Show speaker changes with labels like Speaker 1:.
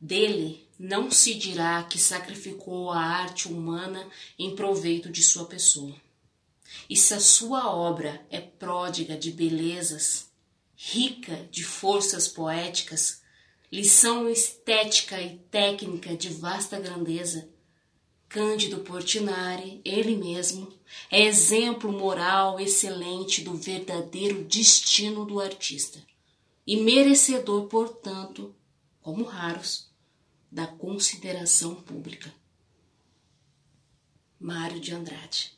Speaker 1: Dele não se dirá que sacrificou a arte humana em proveito de sua pessoa. E se a sua obra é pródiga de belezas, rica de forças poéticas, lição estética e técnica de vasta grandeza, Cândido Portinari, ele mesmo, é exemplo moral excelente do verdadeiro destino do artista e merecedor, portanto, como raros, da consideração pública. Mário de Andrade